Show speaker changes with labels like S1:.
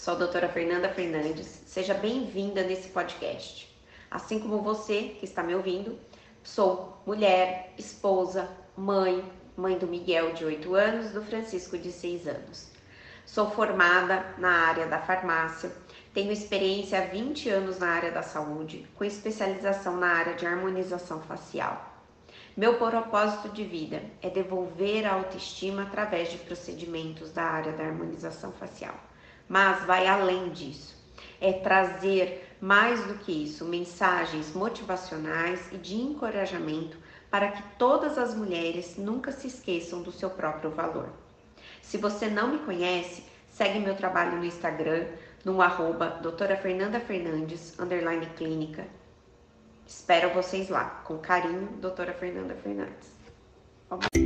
S1: Sou a doutora Fernanda Fernandes. Seja bem-vinda nesse podcast. Assim como você que está me ouvindo, sou mulher, esposa, mãe, mãe do Miguel de 8 anos, do Francisco de 6 anos. Sou formada na área da farmácia, tenho experiência há 20 anos na área da saúde, com especialização na área de harmonização facial. Meu propósito de vida é devolver a autoestima através de procedimentos da área da harmonização facial. Mas vai além disso. É trazer mais do que isso, mensagens motivacionais e de encorajamento para que todas as mulheres nunca se esqueçam do seu próprio valor. Se você não me conhece, segue meu trabalho no Instagram, no arroba doutora Fernanda Fernandes, underline clínica, Espero vocês lá. Com carinho, doutora Fernanda Fernandes. Obrigada.